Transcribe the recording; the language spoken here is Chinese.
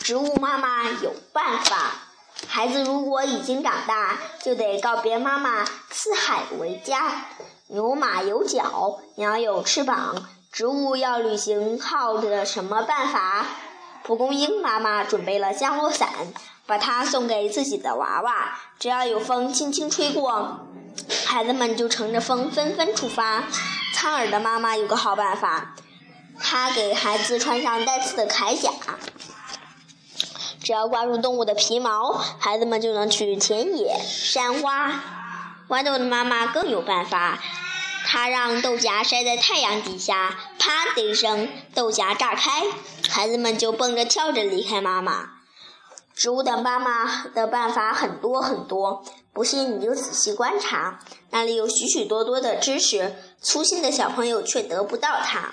植物妈妈有办法。孩子如果已经长大，就得告别妈妈，四海为家。牛马有脚，鸟有翅膀，植物要旅行，靠着什么办法？蒲公英妈妈准备了降落伞，把它送给自己的娃娃。只要有风轻轻吹过，孩子们就乘着风纷纷出发。苍耳的妈妈有个好办法，她给孩子穿上带刺的铠甲。只要挂住动物的皮毛，孩子们就能去田野、山洼。豌豆的妈妈更有办法，她让豆荚晒在太阳底下，啪的一声，豆荚炸开，孩子们就蹦着跳着离开妈妈。植物的妈妈的办法很多很多，不信你就仔细观察，那里有许许多多的知识，粗心的小朋友却得不到它。